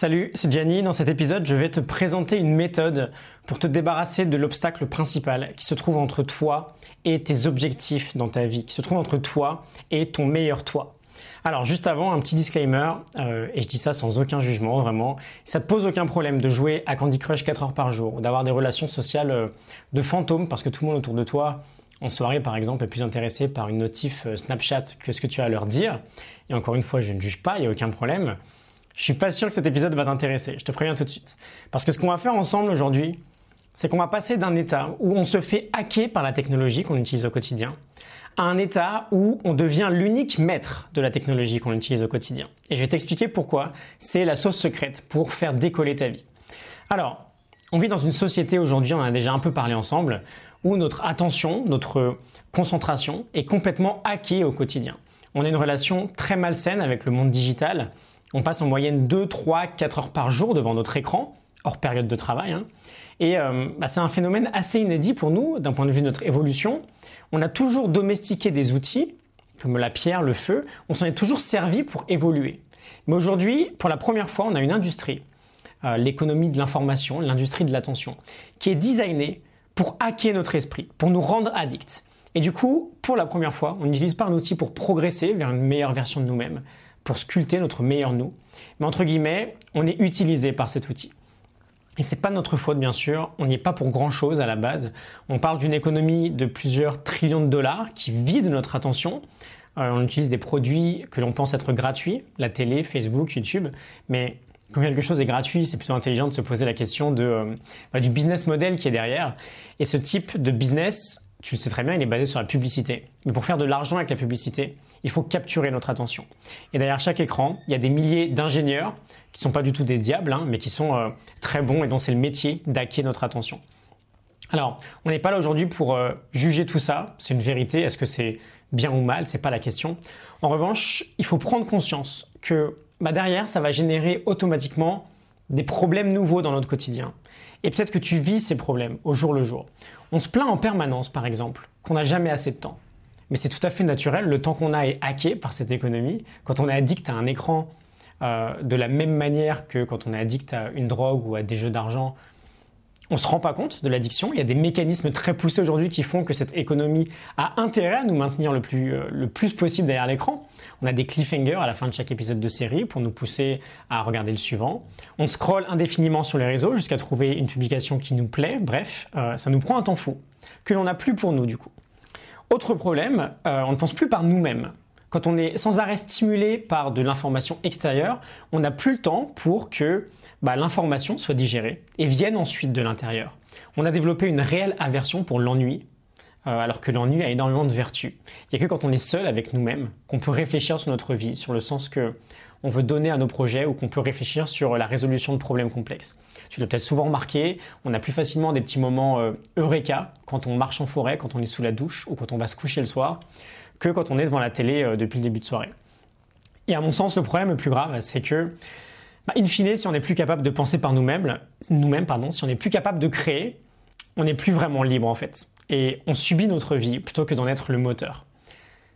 Salut, c'est Gianni. Dans cet épisode, je vais te présenter une méthode pour te débarrasser de l'obstacle principal qui se trouve entre toi et tes objectifs dans ta vie, qui se trouve entre toi et ton meilleur toi. Alors juste avant, un petit disclaimer, euh, et je dis ça sans aucun jugement, vraiment, ça te pose aucun problème de jouer à Candy Crush 4 heures par jour, ou d'avoir des relations sociales euh, de fantômes, parce que tout le monde autour de toi, en soirée par exemple, est plus intéressé par une notif euh, Snapchat que ce que tu as à leur dire. Et encore une fois, je ne juge pas, il n'y a aucun problème. Je suis pas sûr que cet épisode va t'intéresser, je te préviens tout de suite. Parce que ce qu'on va faire ensemble aujourd'hui, c'est qu'on va passer d'un état où on se fait hacker par la technologie qu'on utilise au quotidien à un état où on devient l'unique maître de la technologie qu'on utilise au quotidien. Et je vais t'expliquer pourquoi c'est la sauce secrète pour faire décoller ta vie. Alors, on vit dans une société aujourd'hui, on en a déjà un peu parlé ensemble, où notre attention, notre concentration est complètement hackée au quotidien. On a une relation très malsaine avec le monde digital on passe en moyenne 2, 3, 4 heures par jour devant notre écran, hors période de travail. Hein. Et euh, bah, c'est un phénomène assez inédit pour nous d'un point de vue de notre évolution. On a toujours domestiqué des outils, comme la pierre, le feu, on s'en est toujours servi pour évoluer. Mais aujourd'hui, pour la première fois, on a une industrie, euh, l'économie de l'information, l'industrie de l'attention, qui est designée pour hacker notre esprit, pour nous rendre addicts. Et du coup, pour la première fois, on n'utilise pas un outil pour progresser vers une meilleure version de nous-mêmes, pour sculpter notre meilleur nous. Mais entre guillemets, on est utilisé par cet outil. Et c'est pas notre faute, bien sûr. On n'y est pas pour grand chose à la base. On parle d'une économie de plusieurs trillions de dollars qui vide notre attention. Euh, on utilise des produits que l'on pense être gratuits, la télé, Facebook, YouTube. Mais quand quelque chose est gratuit, c'est plutôt intelligent de se poser la question de, euh, bah, du business model qui est derrière. Et ce type de business, tu le sais très bien, il est basé sur la publicité. Mais pour faire de l'argent avec la publicité, il faut capturer notre attention. Et derrière chaque écran, il y a des milliers d'ingénieurs qui ne sont pas du tout des diables, hein, mais qui sont euh, très bons et dont c'est le métier d'hacker notre attention. Alors, on n'est pas là aujourd'hui pour euh, juger tout ça. C'est une vérité. Est-ce que c'est bien ou mal? C'est pas la question. En revanche, il faut prendre conscience que bah, derrière, ça va générer automatiquement des problèmes nouveaux dans notre quotidien. Et peut-être que tu vis ces problèmes au jour le jour. On se plaint en permanence, par exemple, qu'on n'a jamais assez de temps. Mais c'est tout à fait naturel, le temps qu'on a est hacké par cette économie. Quand on est addict à un écran, euh, de la même manière que quand on est addict à une drogue ou à des jeux d'argent, on se rend pas compte de l'addiction. Il y a des mécanismes très poussés aujourd'hui qui font que cette économie a intérêt à nous maintenir le plus, euh, le plus possible derrière l'écran. On a des cliffhangers à la fin de chaque épisode de série pour nous pousser à regarder le suivant. On scrolle indéfiniment sur les réseaux jusqu'à trouver une publication qui nous plaît. Bref, euh, ça nous prend un temps fou que l'on n'a plus pour nous du coup. Autre problème, euh, on ne pense plus par nous-mêmes. Quand on est sans arrêt stimulé par de l'information extérieure, on n'a plus le temps pour que bah, l'information soit digérée et vienne ensuite de l'intérieur. On a développé une réelle aversion pour l'ennui, euh, alors que l'ennui a énormément de vertus. Il n'y a que quand on est seul avec nous-mêmes qu'on peut réfléchir sur notre vie, sur le sens que on veut donner à nos projets ou qu'on peut réfléchir sur la résolution de problèmes complexes. Tu l'as peut-être souvent remarqué, on a plus facilement des petits moments euh, eureka quand on marche en forêt, quand on est sous la douche ou quand on va se coucher le soir, que quand on est devant la télé euh, depuis le début de soirée. Et à mon sens, le problème le plus grave, c'est que bah, in fine, si on n'est plus capable de penser par nous-mêmes, nous-mêmes, pardon, si on n'est plus capable de créer, on n'est plus vraiment libre en fait. Et on subit notre vie plutôt que d'en être le moteur.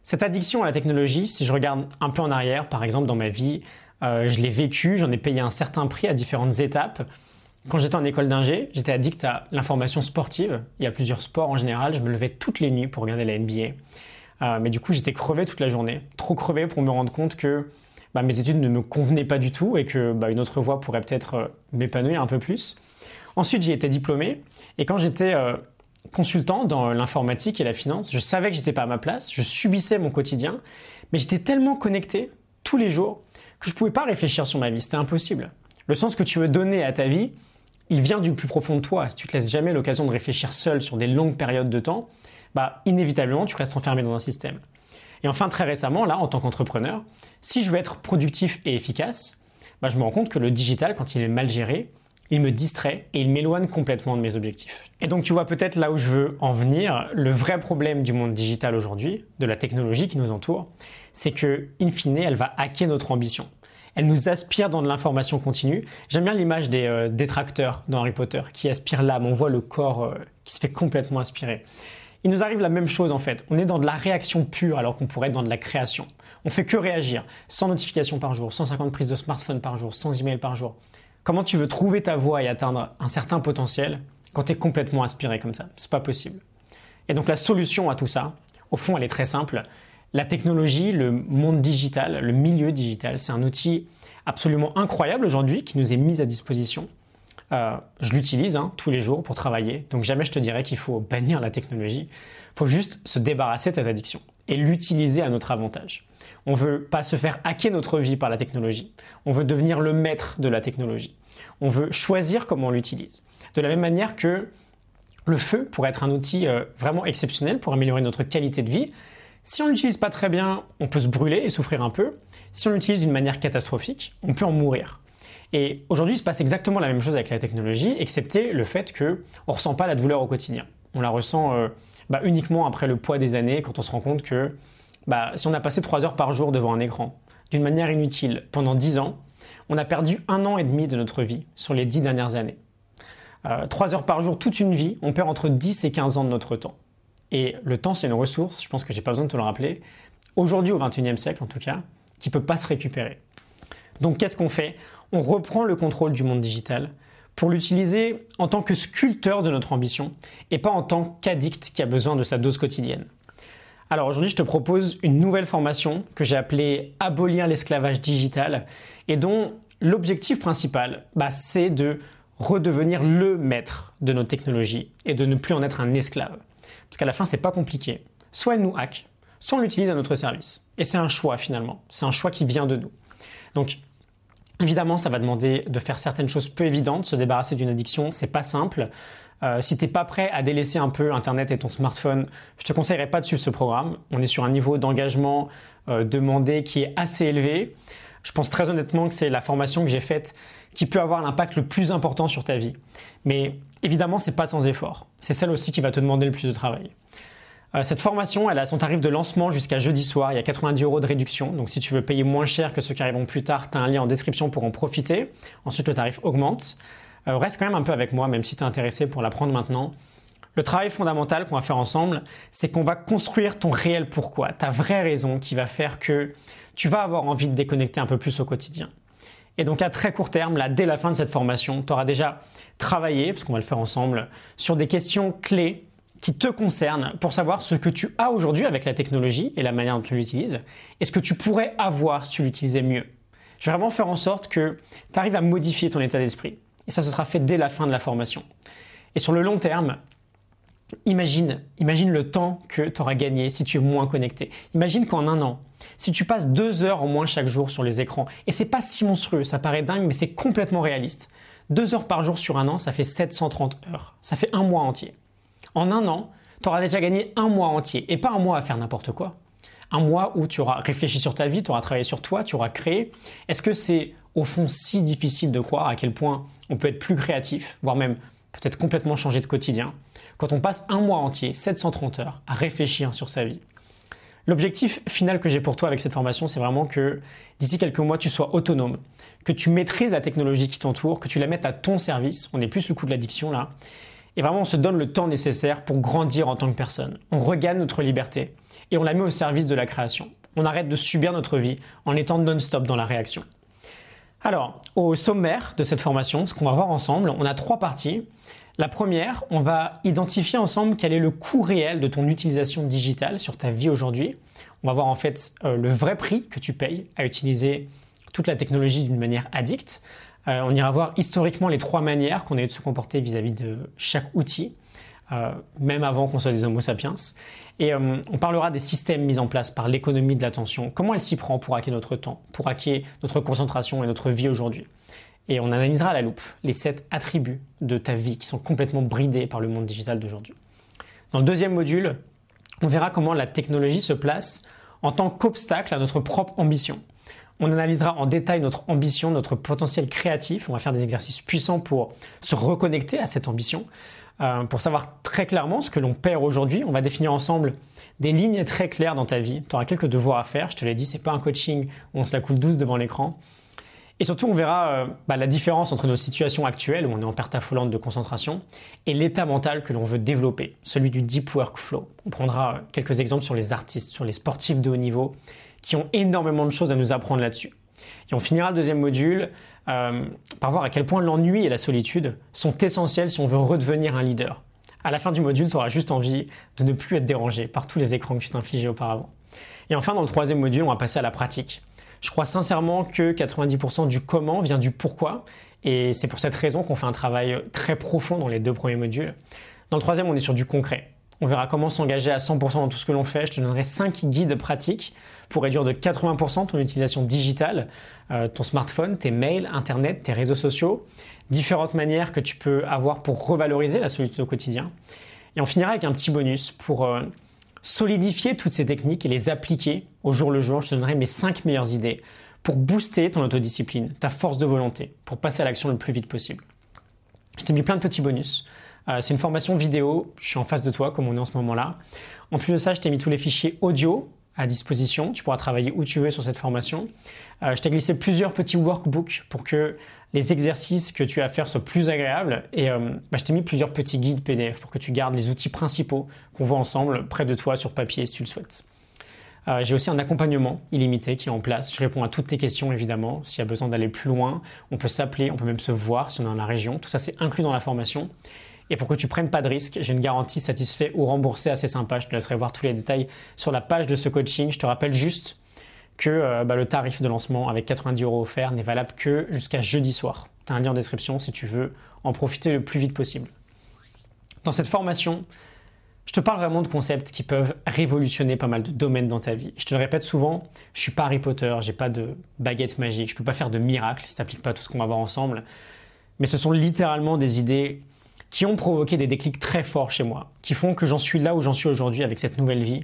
Cette addiction à la technologie, si je regarde un peu en arrière, par exemple dans ma vie, euh, je l'ai vécu, j'en ai payé un certain prix à différentes étapes. Quand j'étais en école d'ingé, j'étais addict à l'information sportive. Il y a plusieurs sports en général. Je me levais toutes les nuits pour regarder la NBA. Euh, mais du coup, j'étais crevé toute la journée. Trop crevé pour me rendre compte que bah, mes études ne me convenaient pas du tout et que bah, une autre voie pourrait peut-être euh, m'épanouir un peu plus. Ensuite, j'ai été diplômé et quand j'étais consultant dans l'informatique et la finance, je savais que j'étais pas à ma place, je subissais mon quotidien, mais j'étais tellement connecté tous les jours que je pouvais pas réfléchir sur ma vie, c'était impossible. Le sens que tu veux donner à ta vie, il vient du plus profond de toi. Si tu te laisses jamais l'occasion de réfléchir seul sur des longues périodes de temps, bah inévitablement tu restes enfermé dans un système. Et enfin, très récemment, là, en tant qu'entrepreneur, si je veux être productif et efficace, bah, je me rends compte que le digital, quand il est mal géré, il me distrait et il m'éloigne complètement de mes objectifs. Et donc tu vois peut-être là où je veux en venir, le vrai problème du monde digital aujourd'hui, de la technologie qui nous entoure, c'est que, in fine, elle va hacker notre ambition. Elle nous aspire dans de l'information continue. J'aime bien l'image des euh, détracteurs dans Harry Potter qui aspirent l'âme. On voit le corps euh, qui se fait complètement aspirer. Il nous arrive la même chose en fait. On est dans de la réaction pure alors qu'on pourrait être dans de la création. On fait que réagir, sans notification par jour, 150 prises de smartphone par jour, sans email par jour. Comment tu veux trouver ta voie et atteindre un certain potentiel quand tu es complètement aspiré comme ça? C'est pas possible. Et donc la solution à tout ça, au fond, elle est très simple. La technologie, le monde digital, le milieu digital, c'est un outil absolument incroyable aujourd'hui qui nous est mis à disposition. Euh, je l'utilise hein, tous les jours pour travailler, donc jamais je te dirais qu'il faut bannir la technologie. Il faut juste se débarrasser de cette addiction et l'utiliser à notre avantage. On veut pas se faire hacker notre vie par la technologie. On veut devenir le maître de la technologie. On veut choisir comment on l'utilise. De la même manière que le feu pourrait être un outil euh, vraiment exceptionnel pour améliorer notre qualité de vie. Si on ne l'utilise pas très bien, on peut se brûler et souffrir un peu. Si on l'utilise d'une manière catastrophique, on peut en mourir. Et aujourd'hui, il se passe exactement la même chose avec la technologie, excepté le fait qu'on ne ressent pas la douleur au quotidien. On la ressent euh, bah, uniquement après le poids des années, quand on se rend compte que bah, si on a passé 3 heures par jour devant un écran, d'une manière inutile, pendant 10 ans, on a perdu un an et demi de notre vie sur les 10 dernières années. 3 euh, heures par jour, toute une vie, on perd entre 10 et 15 ans de notre temps. Et le temps, c'est une ressource, je pense que j'ai pas besoin de te le rappeler, aujourd'hui au 21e siècle en tout cas, qui ne peut pas se récupérer. Donc qu'est-ce qu'on fait? On reprend le contrôle du monde digital pour l'utiliser en tant que sculpteur de notre ambition et pas en tant qu'addict qui a besoin de sa dose quotidienne. Alors aujourd'hui, je te propose une nouvelle formation que j'ai appelée Abolir l'esclavage digital et dont l'objectif principal, bah, c'est de redevenir le maître de nos technologies et de ne plus en être un esclave. Parce qu'à la fin, c'est pas compliqué. Soit elle nous hack, soit on l'utilise à notre service. Et c'est un choix finalement. C'est un choix qui vient de nous. Donc, évidemment, ça va demander de faire certaines choses peu évidentes. Se débarrasser d'une addiction, c'est pas simple. Euh, si t'es pas prêt à délaisser un peu Internet et ton smartphone, je te conseillerais pas de suivre ce programme. On est sur un niveau d'engagement euh, demandé qui est assez élevé. Je pense très honnêtement que c'est la formation que j'ai faite qui peut avoir l'impact le plus important sur ta vie. Mais évidemment, c'est pas sans effort. C'est celle aussi qui va te demander le plus de travail. Euh, cette formation, a son tarif de lancement jusqu'à jeudi soir. Il y a 90 euros de réduction. Donc, si tu veux payer moins cher que ceux qui arriveront plus tard, tu as un lien en description pour en profiter. Ensuite, le tarif augmente. Euh, reste quand même un peu avec moi, même si tu es intéressé pour l'apprendre maintenant. Le travail fondamental qu'on va faire ensemble, c'est qu'on va construire ton réel pourquoi, ta vraie raison qui va faire que tu vas avoir envie de déconnecter un peu plus au quotidien. Et donc à très court terme, là, dès la fin de cette formation, tu auras déjà travaillé, parce qu'on va le faire ensemble, sur des questions clés qui te concernent pour savoir ce que tu as aujourd'hui avec la technologie et la manière dont tu l'utilises, et ce que tu pourrais avoir si tu l'utilisais mieux. Je vais vraiment faire en sorte que tu arrives à modifier ton état d'esprit. Et ça, ce sera fait dès la fin de la formation. Et sur le long terme, imagine, imagine le temps que tu auras gagné si tu es moins connecté. Imagine qu'en un an, si tu passes deux heures en moins chaque jour sur les écrans, et c'est pas si monstrueux, ça paraît dingue, mais c'est complètement réaliste. Deux heures par jour sur un an, ça fait 730 heures. Ça fait un mois entier. En un an, tu auras déjà gagné un mois entier, et pas un mois à faire n'importe quoi. Un mois où tu auras réfléchi sur ta vie, tu auras travaillé sur toi, tu auras créé. Est-ce que c'est au fond si difficile de croire à quel point on peut être plus créatif, voire même peut-être complètement changer de quotidien, quand on passe un mois entier, 730 heures, à réfléchir sur sa vie? L'objectif final que j'ai pour toi avec cette formation, c'est vraiment que d'ici quelques mois, tu sois autonome, que tu maîtrises la technologie qui t'entoure, que tu la mettes à ton service. On n'est plus sous le coup de l'addiction là. Et vraiment, on se donne le temps nécessaire pour grandir en tant que personne. On regagne notre liberté et on la met au service de la création. On arrête de subir notre vie en étant non-stop dans la réaction. Alors, au sommaire de cette formation, ce qu'on va voir ensemble, on a trois parties. La première, on va identifier ensemble quel est le coût réel de ton utilisation digitale sur ta vie aujourd'hui. On va voir en fait euh, le vrai prix que tu payes à utiliser toute la technologie d'une manière addicte. Euh, on ira voir historiquement les trois manières qu'on a eu de se comporter vis-à-vis de chaque outil, même avant qu'on soit des Homo sapiens. Et on parlera des systèmes mis en place par l'économie de l'attention, comment elle s'y prend pour hacker notre temps, pour hacker notre concentration et notre vie aujourd'hui? Et on analysera à la loupe les sept attributs de ta vie qui sont complètement bridés par le monde digital d'aujourd'hui. Dans le deuxième module, on verra comment la technologie se place en tant qu'obstacle à notre propre ambition. On analysera en détail notre ambition, notre potentiel créatif. On va faire des exercices puissants pour se reconnecter à cette ambition, euh, pour savoir très clairement ce que l'on perd aujourd'hui. On va définir ensemble des lignes très claires dans ta vie. Tu auras quelques devoirs à faire. Je te l'ai dit, c'est pas un coaching où on se la coule douce devant l'écran. Et surtout, on verra euh, bah, la différence entre nos situations actuelles, où on est en perte affolante de concentration, et l'état mental que l'on veut développer, celui du deep workflow. On prendra euh, quelques exemples sur les artistes, sur les sportifs de haut niveau, qui ont énormément de choses à nous apprendre là-dessus. Et on finira le deuxième module euh, par voir à quel point l'ennui et la solitude sont essentiels si on veut redevenir un leader. À la fin du module, tu auras juste envie de ne plus être dérangé par tous les écrans que tu t'infligeais auparavant. Et enfin, dans le troisième module, on va passer à la pratique. Je crois sincèrement que 90% du comment vient du pourquoi, et c'est pour cette raison qu'on fait un travail très profond dans les deux premiers modules. Dans le troisième, on est sur du concret. On verra comment s'engager à 100% dans tout ce que l'on fait. Je te donnerai 5 guides pratiques pour réduire de 80% ton utilisation digitale, euh, ton smartphone, tes mails, Internet, tes réseaux sociaux, différentes manières que tu peux avoir pour revaloriser la solitude au quotidien. Et on finira avec un petit bonus pour euh, solidifier toutes ces techniques et les appliquer au jour le jour. Je te donnerai mes 5 meilleures idées pour booster ton autodiscipline, ta force de volonté, pour passer à l'action le plus vite possible. Je t'ai mis plein de petits bonus. Euh, c'est une formation vidéo, je suis en face de toi comme on est en ce moment-là. En plus de ça, je t'ai mis tous les fichiers audio à disposition. Tu pourras travailler où tu veux sur cette formation. Euh, je t'ai glissé plusieurs petits workbooks pour que les exercices que tu as à faire soient plus agréables. Et euh, bah, je t'ai mis plusieurs petits guides PDF pour que tu gardes les outils principaux qu'on voit ensemble près de toi sur papier si tu le souhaites. J'ai aussi un accompagnement illimité qui est en place. Je réponds à toutes tes questions évidemment. S'il y a besoin d'aller plus loin, on peut s'appeler, on peut même se voir si on est dans la région. Tout ça c'est inclus dans la formation. Et pour que tu prennes pas de risque, j'ai une garantie satisfait ou remboursée assez sympa. Je te laisserai voir tous les détails sur la page de ce coaching. Je te rappelle juste que euh, bah, le tarif de lancement avec 90 euros offerts n'est valable que jusqu'à jeudi soir. Tu as un lien en description si tu veux en profiter le plus vite possible. Dans cette formation, je te parle vraiment de concepts qui peuvent révolutionner pas mal de domaines dans ta vie. Je te le répète souvent, je suis pas Harry Potter, j'ai pas de baguette magique, je peux pas faire de miracle, ça s'applique pas à tout ce qu'on va voir ensemble. Mais ce sont littéralement des idées qui ont provoqué des déclics très forts chez moi, qui font que j'en suis là où j'en suis aujourd'hui avec cette nouvelle vie.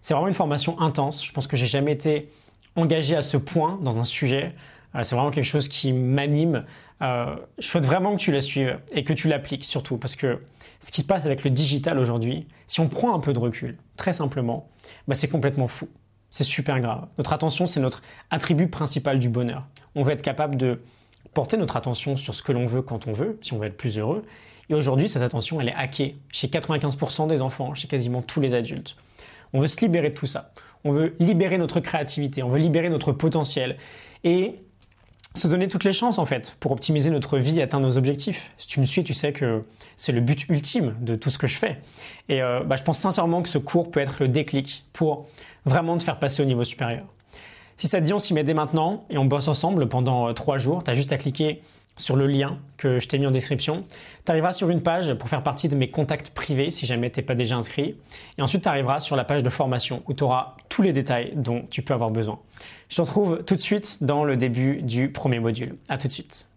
C'est vraiment une formation intense. Je pense que j'ai jamais été engagé à ce point dans un sujet. Euh, c'est vraiment quelque chose qui m'anime. Euh, je souhaite vraiment que tu la suives et que tu l'appliques surtout parce que ce qui se passe avec le digital aujourd'hui, si on prend un peu de recul, très simplement, bah c'est complètement fou. C'est super grave. Notre attention, c'est notre attribut principal du bonheur. On veut être capable de porter notre attention sur ce que l'on veut quand on veut, si on veut être plus heureux, et aujourd'hui, cette attention, elle est hackée chez 95% des enfants, chez quasiment tous les adultes. On veut se libérer de tout ça. On veut libérer notre créativité, on veut libérer notre potentiel et se donner toutes les chances en fait pour optimiser notre vie et atteindre nos objectifs. Si tu me suis, tu sais que c'est le but ultime de tout ce que je fais. Et euh, bah, je pense sincèrement que ce cours peut être le déclic pour vraiment te faire passer au niveau supérieur. Si ça te dit, on s'y met dès maintenant et on bosse ensemble pendant euh, trois jours. Tu as juste à cliquer sur le lien que je t'ai mis en description. Tu sur une page pour faire partie de mes contacts privés si jamais tu n'es pas déjà inscrit. Et ensuite, tu arriveras sur la page de formation où tu auras tous les détails dont tu peux avoir besoin. Je te retrouve tout de suite dans le début du premier module. À tout de suite.